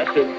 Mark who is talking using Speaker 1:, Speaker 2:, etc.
Speaker 1: Lysergic